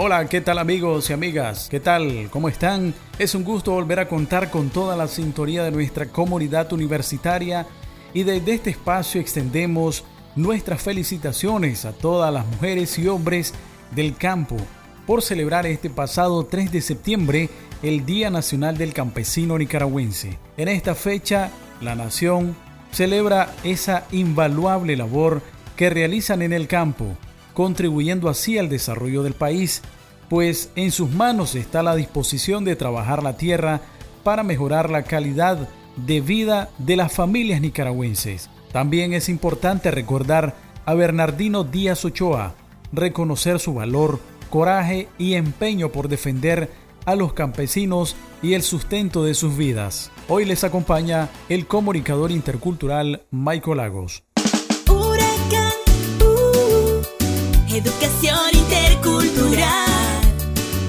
Hola, ¿qué tal amigos y amigas? ¿Qué tal? ¿Cómo están? Es un gusto volver a contar con toda la sintonía de nuestra comunidad universitaria y desde este espacio extendemos nuestras felicitaciones a todas las mujeres y hombres del campo por celebrar este pasado 3 de septiembre el Día Nacional del Campesino Nicaragüense. En esta fecha, la nación celebra esa invaluable labor que realizan en el campo contribuyendo así al desarrollo del país, pues en sus manos está la disposición de trabajar la tierra para mejorar la calidad de vida de las familias nicaragüenses. También es importante recordar a Bernardino Díaz Ochoa, reconocer su valor, coraje y empeño por defender a los campesinos y el sustento de sus vidas. Hoy les acompaña el comunicador intercultural Michael Lagos. Educación intercultural.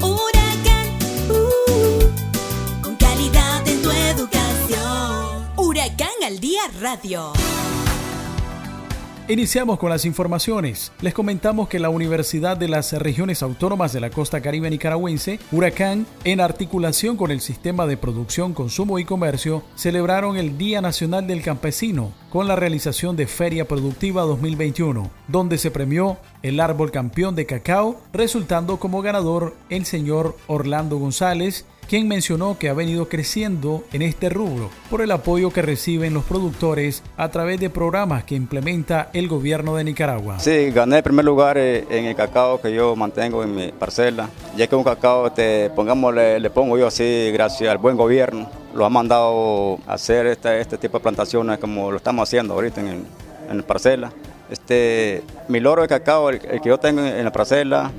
Huracán. Uh, con calidad en tu educación. Huracán al día radio. Iniciamos con las informaciones. Les comentamos que la Universidad de las Regiones Autónomas de la Costa Caribe Nicaragüense, Huracán, en articulación con el Sistema de Producción, Consumo y Comercio, celebraron el Día Nacional del Campesino con la realización de Feria Productiva 2021, donde se premió el árbol campeón de cacao, resultando como ganador el señor Orlando González, quien mencionó que ha venido creciendo en este rubro por el apoyo que reciben los productores a través de programas que implementa el gobierno de Nicaragua. Sí, gané el primer lugar eh, en el cacao que yo mantengo en mi parcela. Ya que un cacao, este, pongámosle, le pongo yo así, gracias al buen gobierno, lo ha mandado a hacer este, este tipo de plantaciones como lo estamos haciendo ahorita en, en la parcela. Este, mi loro de cacao, el, que yo tengo en la parcela,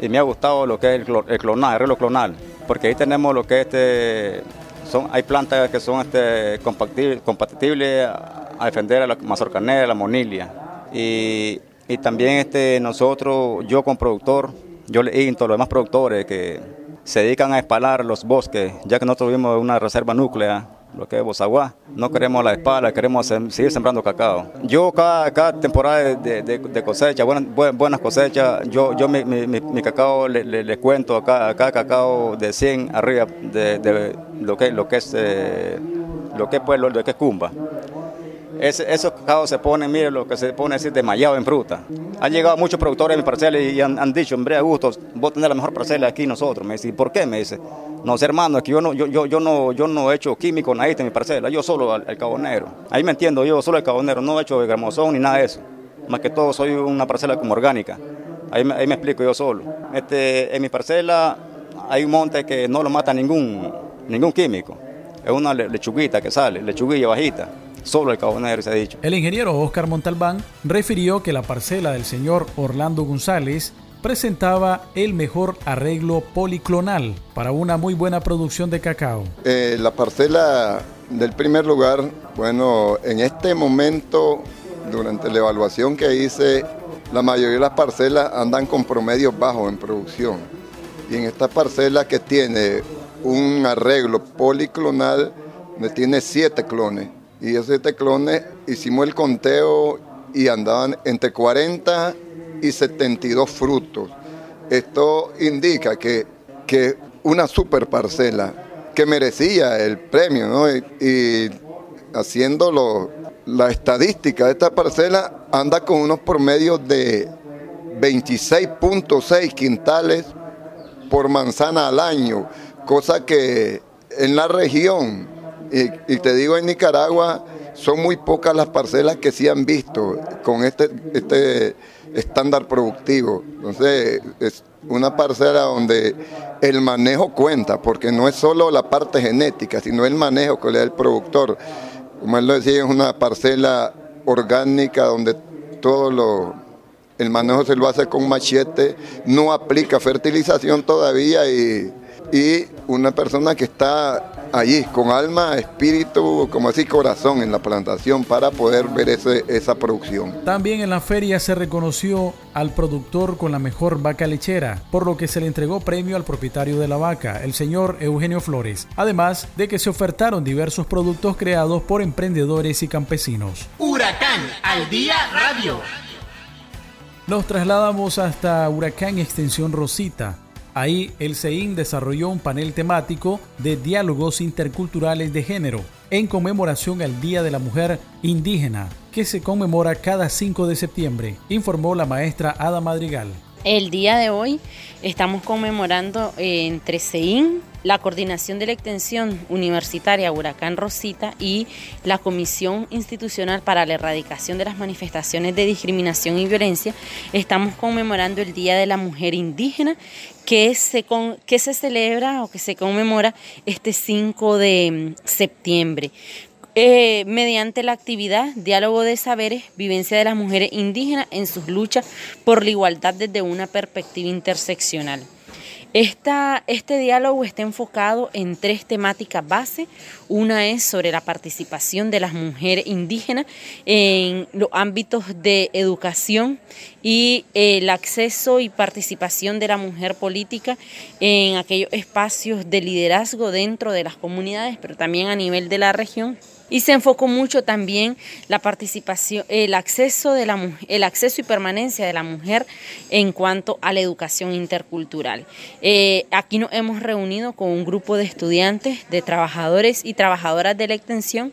y me ha gustado lo que es el, el clonal, el reloj clonal porque ahí tenemos lo que este, son, hay plantas que son este, compatibles a, defender a la mazorcanera, la monilia. Y, y, también este, nosotros, yo como productor, yo le insto a los demás productores que se dedican a espalar los bosques, ya que nosotros tuvimos una reserva núclea lo que es Bozaguá. No queremos la espalda, queremos seguir sembrando cacao. Yo cada, cada temporada de, cosecha, buenas, buenas cosechas, yo, yo mi, mi, cacao le, le, cuento a cada, cacao de 100 arriba de, lo que, lo que es, eh, lo que, pues, lo, que es cumba esos cacaos se ponen, mire lo que se pone así desmayado en fruta. Han llegado muchos productores a mi parcela y han, dicho, hombre, Augusto, vos tenés la mejor parcela aquí nosotros. Me dice, ¿por qué? Me dice, no, hermano, es que yo no, yo, yo, yo no, yo no he hecho químico nadie en mi parcela, yo solo el, cabonero. Ahí me entiendo, yo solo el cabonero, no he hecho gramosón ni nada de eso. Más que todo soy una parcela como orgánica. Ahí me, ahí me explico yo solo. Este, en mi parcela hay un monte que no lo mata ningún, ningún químico. Es una lechuguita que sale, lechuguilla bajita solo el cabonero se ha dicho. El ingeniero Oscar Montalbán refirió que la parcela del señor Orlando González presentaba el mejor arreglo policlonal para una muy buena producción de cacao. Eh, la parcela del primer lugar, bueno, en este momento, durante la evaluación que hice, la mayoría de las parcelas andan con promedios bajos en producción. Y en esta parcela que tiene un arreglo policlonal, tiene siete clones, y esos siete clones hicimos el conteo y andaban entre 40 y 72 frutos. Esto indica que, que una super parcela que merecía el premio, ¿no? Y, haciendo la estadística de esta parcela, anda con unos promedios de 26.6 quintales por manzana al año, cosa que en la región y, te digo, en Nicaragua son muy pocas las parcelas que se han visto con este, este estándar productivo. Entonces, es una parcela donde el manejo cuenta, porque no es solo la parte genética, sino el manejo que le da el productor. Como él lo decía, es una parcela orgánica donde todo lo, el manejo se lo hace con machete, no aplica fertilización todavía y y una persona que está allí con alma, espíritu, como así corazón en la plantación para poder ver ese, esa producción. También en la feria se reconoció al productor con la mejor vaca lechera, por lo que se le entregó premio al propietario de la vaca, el señor Eugenio Flores, además de que se ofertaron diversos productos creados por emprendedores y campesinos. Huracán al día radio. Nos trasladamos hasta Huracán Extensión Rosita, Ahí el CEIN desarrolló un panel temático de diálogos interculturales de género en conmemoración al Día de la Mujer Indígena, que se conmemora cada 5 de septiembre, informó la maestra Ada Madrigal. El día de hoy estamos conmemorando entre CEIN, la Coordinación de la Extensión Universitaria Huracán Rosita y la Comisión Institucional para la Erradicación de las Manifestaciones de Discriminación y Violencia, estamos conmemorando el Día de la Mujer Indígena que se, que se celebra o que se conmemora este 5 de septiembre. Eh, mediante la actividad Diálogo de Saberes, Vivencia de las Mujeres Indígenas en sus luchas por la igualdad desde una perspectiva interseccional este diálogo está enfocado en tres temáticas base. Una es sobre la participación de las mujeres indígenas en los ámbitos de educación y el acceso y participación de la mujer política en aquellos espacios de liderazgo dentro de las comunidades, pero también a nivel de la región y se enfocó mucho también la participación, el acceso de la el acceso y permanencia de la mujer en cuanto a la educación intercultural. Eh, aquí nos hemos reunido con un grupo de estudiantes, de trabajadores y trabajadoras de la extensión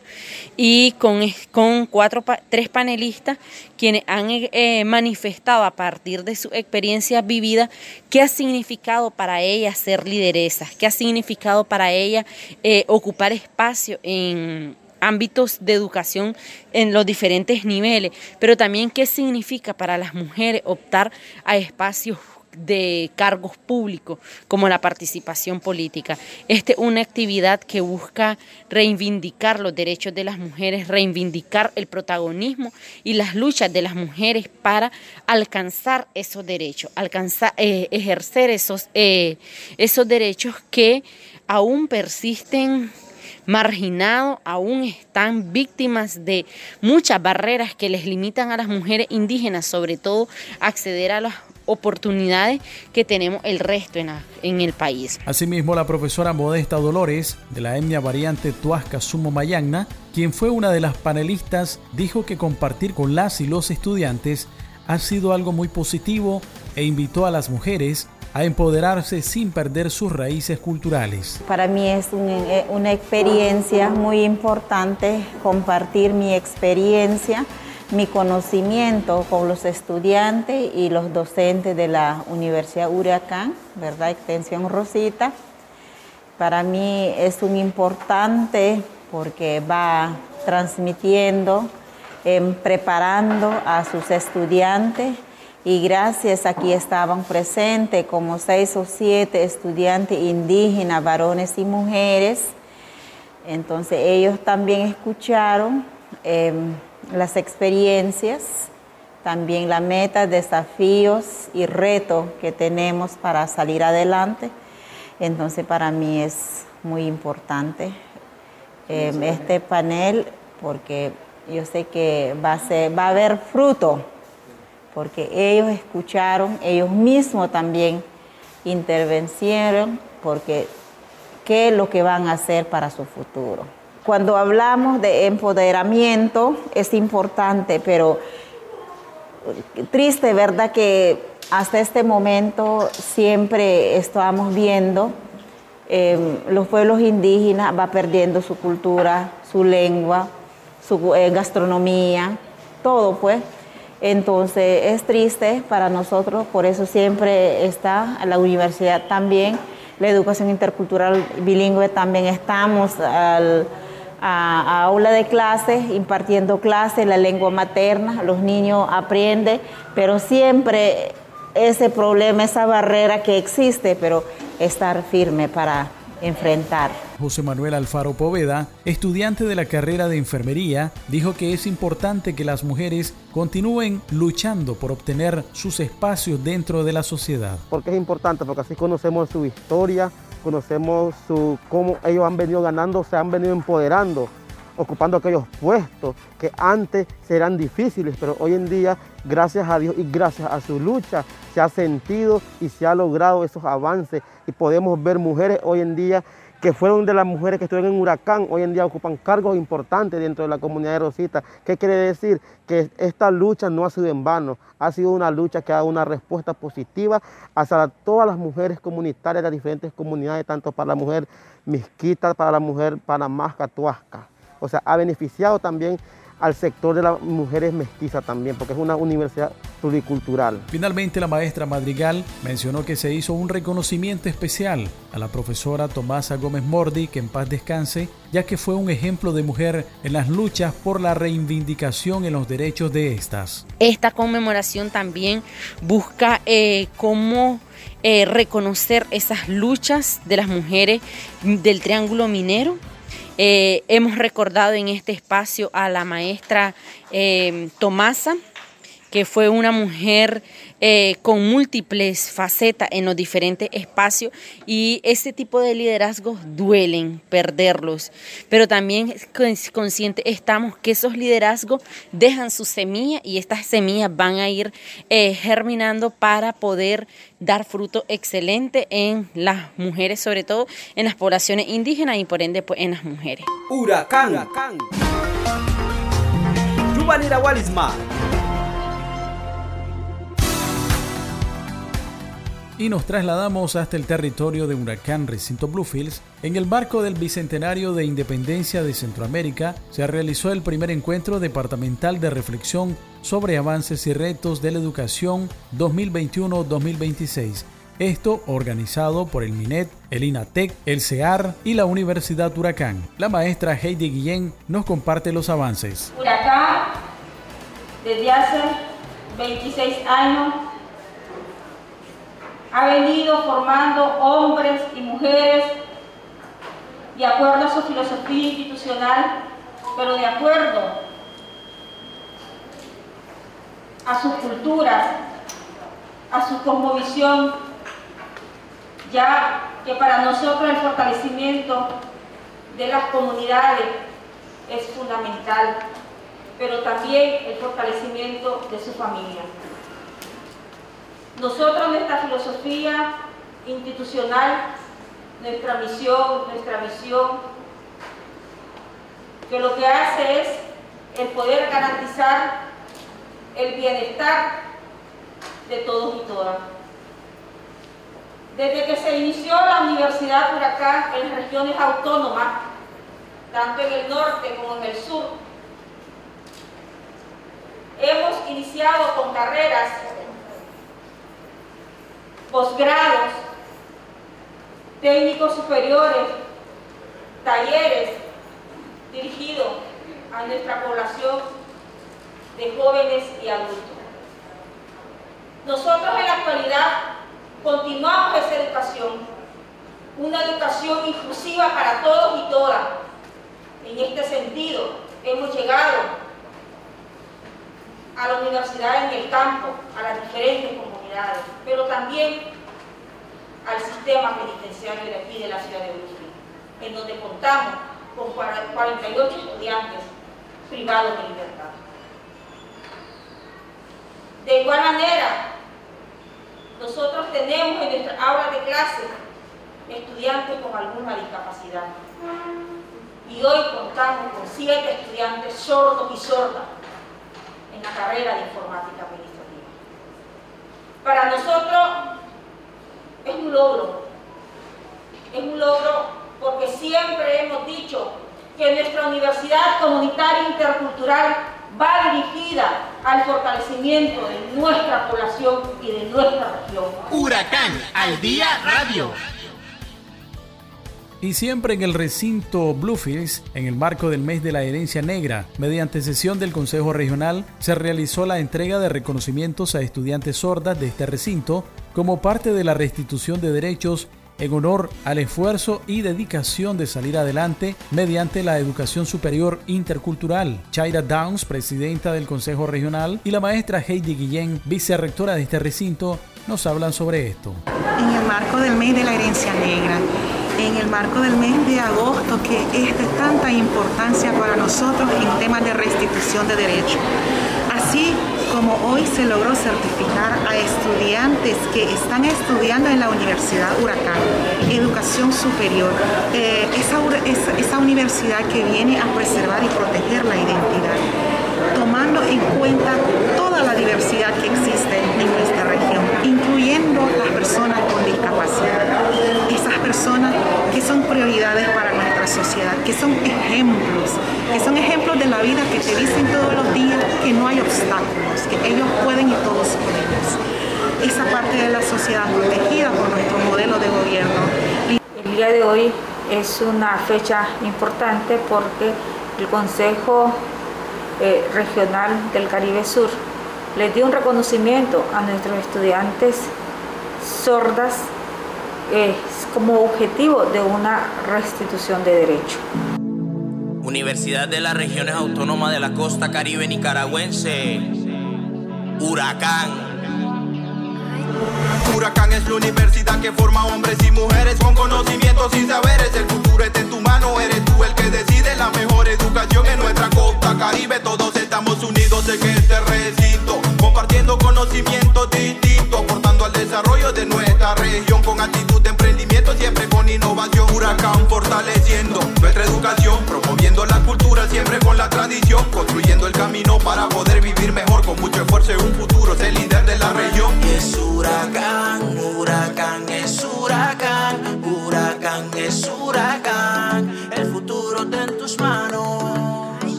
y con, con cuatro, tres panelistas quienes han eh, manifestado a partir de su experiencia vivida qué ha significado para ellas ser lideresas, qué ha significado para ellas eh, ocupar espacio en ámbitos de educación en los diferentes niveles, pero también qué significa para las mujeres optar a espacios de cargos públicos como la participación política. Esta es una actividad que busca reivindicar los derechos de las mujeres, reivindicar el protagonismo y las luchas de las mujeres para alcanzar esos derechos, alcanzar, eh, ejercer esos, eh, esos derechos que aún persisten marginados, aún están víctimas de muchas barreras que les limitan a las mujeres indígenas, sobre todo acceder a las oportunidades que tenemos el resto en, el país. Asimismo, la profesora Modesta Dolores, de la etnia variante Tuasca Sumo Mayagna, quien fue una de las panelistas, dijo que compartir con las y los estudiantes ha sido algo muy positivo e invitó a las mujeres a empoderarse sin perder sus raíces culturales. Para mí es eh, una experiencia muy importante compartir mi experiencia, mi conocimiento con los estudiantes y los docentes de la Universidad Huracán, ¿verdad? Extensión Rosita. Para mí es un importante porque va transmitiendo, em, preparando a sus estudiantes y gracias aquí estaban presentes como seis o siete estudiantes indígenas, varones y mujeres. Entonces ellos también escucharon em, las experiencias, también la meta, desafíos y retos que tenemos para salir adelante. Entonces para mí es muy importante em, este panel porque yo sé que va a, ser, va a haber fruto porque ellos escucharon, ellos mismos también intervenieron, porque qué es lo que van a hacer para su futuro. Cuando hablamos de empoderamiento es importante, pero triste, ¿verdad? Que hasta este momento siempre estamos viendo em, los pueblos indígenas va perdiendo su cultura, su lengua, su eh, gastronomía, todo pues. Entonces es triste para nosotros, por eso siempre está la universidad también, la educación intercultural bilingüe también estamos al, a, aula de clases, impartiendo clases, la lengua materna, los niños aprenden, pero siempre ese problema, esa barrera que existe, pero estar firme para enfrentar. José Manuel Alfaro Poveda, estudiante de la carrera de enfermería, dijo que es importante que las mujeres continúen luchando por obtener sus espacios dentro de la sociedad. Porque es importante, porque así conocemos su historia, conocemos su, cómo ellos han venido ganando, se han venido empoderando, ocupando aquellos puestos que antes eran difíciles, pero hoy en día, gracias a Dios y gracias a su lucha, se ha sentido y se ha logrado esos avances y podemos ver mujeres hoy en día que fueron de las mujeres que estuvieron en Huracán, hoy en día ocupan cargos importantes dentro de la comunidad de Rosita. ¿Qué quiere decir? Que esta lucha no ha sido en vano, ha sido una lucha que ha dado una respuesta positiva hacia todas las mujeres comunitarias de las diferentes comunidades, tanto para la mujer misquita, para la mujer panamasca, tuasca. O sea, ha beneficiado también al sector de las mujeres mestizas también, porque es una universidad pluricultural. Finalmente, la maestra Madrigal mencionó que se hizo un reconocimiento especial a la profesora Tomasa Gómez Mordi, que en paz descanse, ya que fue un ejemplo de mujer en las luchas por la reivindicación en los derechos de estas. Esta conmemoración también busca eh, cómo eh, reconocer esas luchas de las mujeres del Triángulo Minero eh, hemos recordado en este espacio a la maestra eh, Tomasa, que fue una mujer eh, con múltiples facetas en los diferentes espacios y ese tipo de liderazgos duelen perderlos, pero también conscientes estamos que esos liderazgos dejan su semilla y estas semillas van a ir eh, germinando para poder dar fruto excelente en las mujeres, sobre todo en las poblaciones indígenas y por ende pues, en las mujeres. Huracán. Huracán. Y nos trasladamos hasta el territorio de Huracán Recinto Bluefields. En el marco del Bicentenario de Independencia de Centroamérica se realizó el primer encuentro departamental de reflexión sobre avances y retos de la educación 2021-2026. Esto organizado por el MINET, el INATEC, el CEAR y la Universidad Huracán. La maestra Heidi Guillén nos comparte los avances. Huracán, desde hace 26 años, ha venido formando hombres y mujeres de acuerdo a su filosofía institucional, pero de acuerdo a sus culturas, a su cosmovisión, ya que para nosotros el fortalecimiento de las comunidades es fundamental, pero también el fortalecimiento de su familia. Nosotros nuestra filosofía institucional, nuestra misión, nuestra visión, que lo que hace es el poder garantizar el bienestar de todos y todas. Desde que se inició la Universidad Huracán en regiones autónomas, tanto en el norte como en el sur, hemos iniciado con carreras posgrados, técnicos superiores, talleres dirigidos a nuestra población de jóvenes y adultos. Nosotros en la actualidad continuamos esa educación, una educación inclusiva para todos y todas. En este sentido, hemos llegado a la universidad en el campo, a las diferentes comunidades pero también al sistema penitenciario de aquí de la ciudad de Brooklyn, en donde contamos con 48 estudiantes privados de libertad. De igual manera, nosotros tenemos en nuestra aula de clase estudiantes con alguna discapacidad. Y hoy contamos con siete estudiantes sordos y sordas en la carrera de informática para nosotros es un logro. Es un logro porque siempre hemos dicho que nuestra universidad comunitaria intercultural va dirigida al fortalecimiento de nuestra población y de nuestra región. Huracán al día radio y siempre en el recinto Bluefields, en el marco del mes de la herencia negra, mediante sesión del Consejo Regional, se realizó la entrega de reconocimientos a estudiantes sordas de este recinto como parte de la restitución de derechos en honor al esfuerzo y dedicación de salir adelante mediante la educación superior intercultural. Chaira Downs, presidenta del Consejo Regional, y la maestra Heidi Guillén, vicerrectora de este recinto, nos hablan sobre esto. En el marco del mes de la herencia negra, en el marco del mes de agosto que es de tanta importancia para nosotros en temas de restitución de derechos. Así como hoy se logró certificar a estudiantes que están estudiando en la Universidad Huracán, educación superior, eh, esa, esa universidad que viene a preservar y proteger la identidad, tomando en cuenta toda la diversidad que existe en nuestra región, incluyendo las personas con discapacidad, esas personas que son prioridades para nuestra sociedad, que son ejemplos, que son ejemplos de la vida que te dicen todos los días que no hay obstáculos, que ellos pueden y todos podemos. Esa parte de la sociedad protegida por nuestro modelo de gobierno. El día de hoy es una fecha importante porque el Consejo eh, Regional del Caribe Sur le dio un reconocimiento a nuestros estudiantes sordas eh, como objetivo de una restitución de derecho. Universidad de las Regiones Autónomas de la Costa Caribe Nicaragüense, Huracán. Huracán es la universidad que forma hombres y mujeres con conocimientos y saberes. El futuro está en tu mano, eres tú el que decide la mejor educación en nuestra costa caribe. Todos estamos unidos en este recinto, compartiendo conocimientos distintos, aportando al desarrollo de nuestra región con actitud de siempre con innovación. Huracán fortaleciendo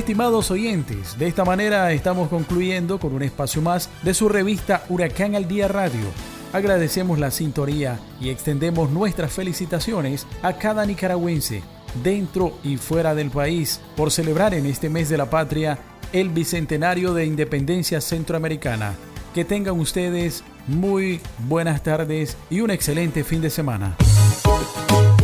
Estimados oyentes, de esta manera estamos concluyendo con un espacio más de su revista Huracán al Día Radio. Agradecemos la sintonía y extendemos nuestras felicitaciones a cada nicaragüense, dentro y fuera del país, por celebrar en este mes de la patria el Bicentenario de Independencia Centroamericana. Que tengan ustedes muy buenas tardes y un excelente fin de semana.